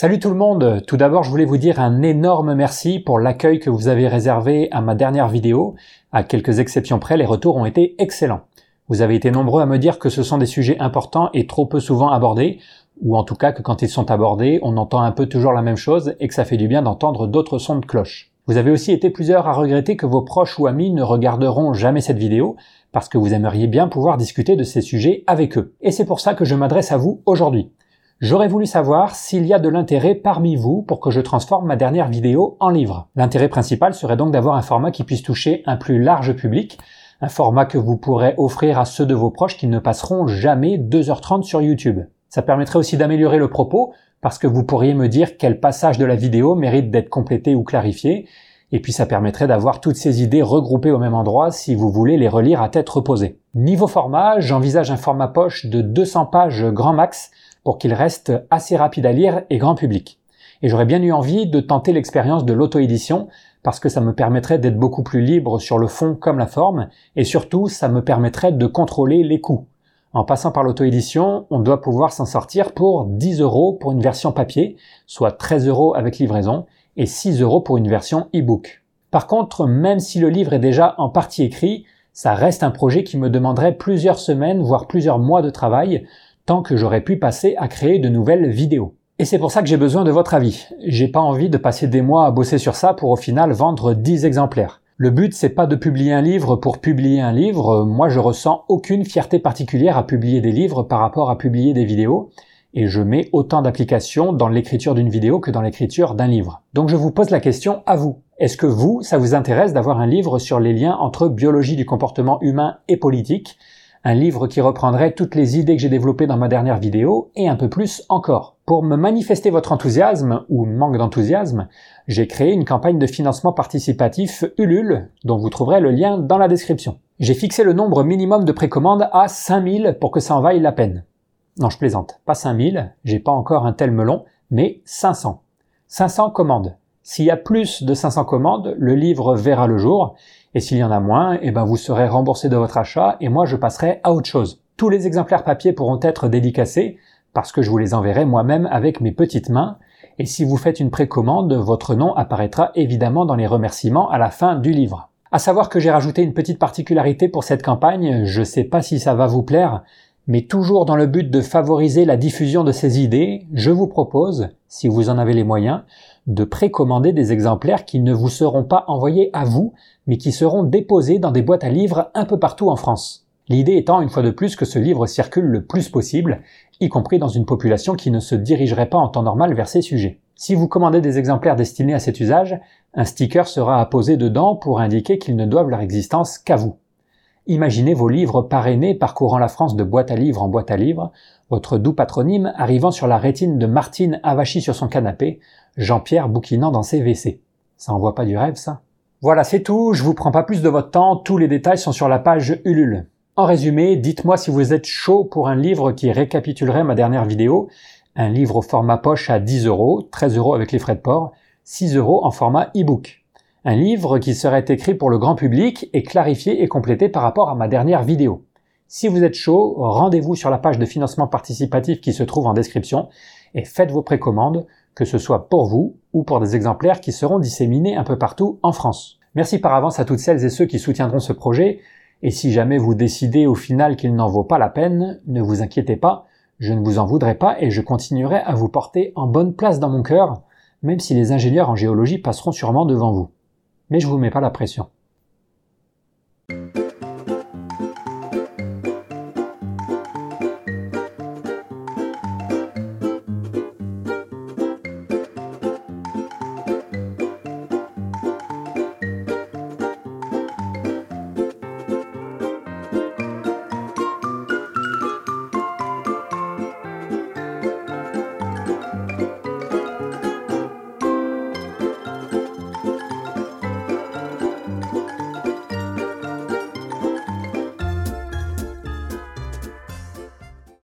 Salut tout le monde Tout d'abord, je voulais vous dire un énorme merci pour l'accueil que vous avez réservé à ma dernière vidéo. À quelques exceptions près, les retours ont été excellents. Vous avez été nombreux à me dire que ce sont des sujets importants et trop peu souvent abordés, ou en tout cas que quand ils sont abordés, on entend un peu toujours la même chose et que ça fait du bien d'entendre d'autres sons de cloche. Vous avez aussi été plusieurs à regretter que vos proches ou amis ne regarderont jamais cette vidéo, parce que vous aimeriez bien pouvoir discuter de ces sujets avec eux. Et c'est pour ça que je m'adresse à vous aujourd'hui. J'aurais voulu savoir s'il y a de l'intérêt parmi vous pour que je transforme ma dernière vidéo en livre. L'intérêt principal serait donc d'avoir un format qui puisse toucher un plus large public, un format que vous pourrez offrir à ceux de vos proches qui ne passeront jamais 2h30 sur YouTube. Ça permettrait aussi d'améliorer le propos, parce que vous pourriez me dire quel passage de la vidéo mérite d'être complété ou clarifié, et puis ça permettrait d'avoir toutes ces idées regroupées au même endroit si vous voulez les relire à tête reposée. Niveau format, j'envisage un format poche de 200 pages grand max, pour qu'il reste assez rapide à lire et grand public. Et j'aurais bien eu envie de tenter l'expérience de l'auto-édition parce que ça me permettrait d'être beaucoup plus libre sur le fond comme la forme et surtout ça me permettrait de contrôler les coûts. En passant par l'auto-édition, on doit pouvoir s'en sortir pour 10 euros pour une version papier, soit 13 euros avec livraison et 6 euros pour une version e-book. Par contre, même si le livre est déjà en partie écrit, ça reste un projet qui me demanderait plusieurs semaines, voire plusieurs mois de travail, tant que j'aurais pu passer à créer de nouvelles vidéos. Et c'est pour ça que j'ai besoin de votre avis. J'ai pas envie de passer des mois à bosser sur ça pour au final vendre 10 exemplaires. Le but c'est pas de publier un livre pour publier un livre, moi je ressens aucune fierté particulière à publier des livres par rapport à publier des vidéos, et je mets autant d'applications dans l'écriture d'une vidéo que dans l'écriture d'un livre. Donc je vous pose la question à vous. Est-ce que vous, ça vous intéresse d'avoir un livre sur les liens entre biologie du comportement humain et politique? Un livre qui reprendrait toutes les idées que j'ai développées dans ma dernière vidéo et un peu plus encore. Pour me manifester votre enthousiasme ou manque d'enthousiasme, j'ai créé une campagne de financement participatif Ulule dont vous trouverez le lien dans la description. J'ai fixé le nombre minimum de précommandes à 5000 pour que ça en vaille la peine. Non, je plaisante, pas 5000, j'ai pas encore un tel melon, mais 500. 500 commandes. S'il y a plus de 500 commandes, le livre verra le jour, et s'il y en a moins, eh ben vous serez remboursé de votre achat et moi je passerai à autre chose. Tous les exemplaires papier pourront être dédicacés parce que je vous les enverrai moi-même avec mes petites mains, et si vous faites une précommande, votre nom apparaîtra évidemment dans les remerciements à la fin du livre. À savoir que j'ai rajouté une petite particularité pour cette campagne, je sais pas si ça va vous plaire, mais toujours dans le but de favoriser la diffusion de ces idées, je vous propose, si vous en avez les moyens, de précommander des exemplaires qui ne vous seront pas envoyés à vous, mais qui seront déposés dans des boîtes à livres un peu partout en France. L'idée étant une fois de plus que ce livre circule le plus possible, y compris dans une population qui ne se dirigerait pas en temps normal vers ces sujets. Si vous commandez des exemplaires destinés à cet usage, un sticker sera apposé dedans pour indiquer qu'ils ne doivent leur existence qu'à vous. Imaginez vos livres parrainés parcourant la France de boîte à livres en boîte à livres, votre doux patronyme arrivant sur la rétine de Martine avachie sur son canapé, Jean-Pierre bouquinant dans ses WC. Ça envoie pas du rêve, ça? Voilà, c'est tout, je vous prends pas plus de votre temps, tous les détails sont sur la page Ulule. En résumé, dites-moi si vous êtes chaud pour un livre qui récapitulerait ma dernière vidéo, un livre au format poche à 10 euros, 13 euros avec les frais de port, 6 euros en format e-book. Un livre qui serait écrit pour le grand public et clarifié et complété par rapport à ma dernière vidéo. Si vous êtes chaud, rendez-vous sur la page de financement participatif qui se trouve en description et faites vos précommandes, que ce soit pour vous ou pour des exemplaires qui seront disséminés un peu partout en France. Merci par avance à toutes celles et ceux qui soutiendront ce projet, et si jamais vous décidez au final qu'il n'en vaut pas la peine, ne vous inquiétez pas, je ne vous en voudrais pas et je continuerai à vous porter en bonne place dans mon cœur, même si les ingénieurs en géologie passeront sûrement devant vous mais je vous mets pas la pression.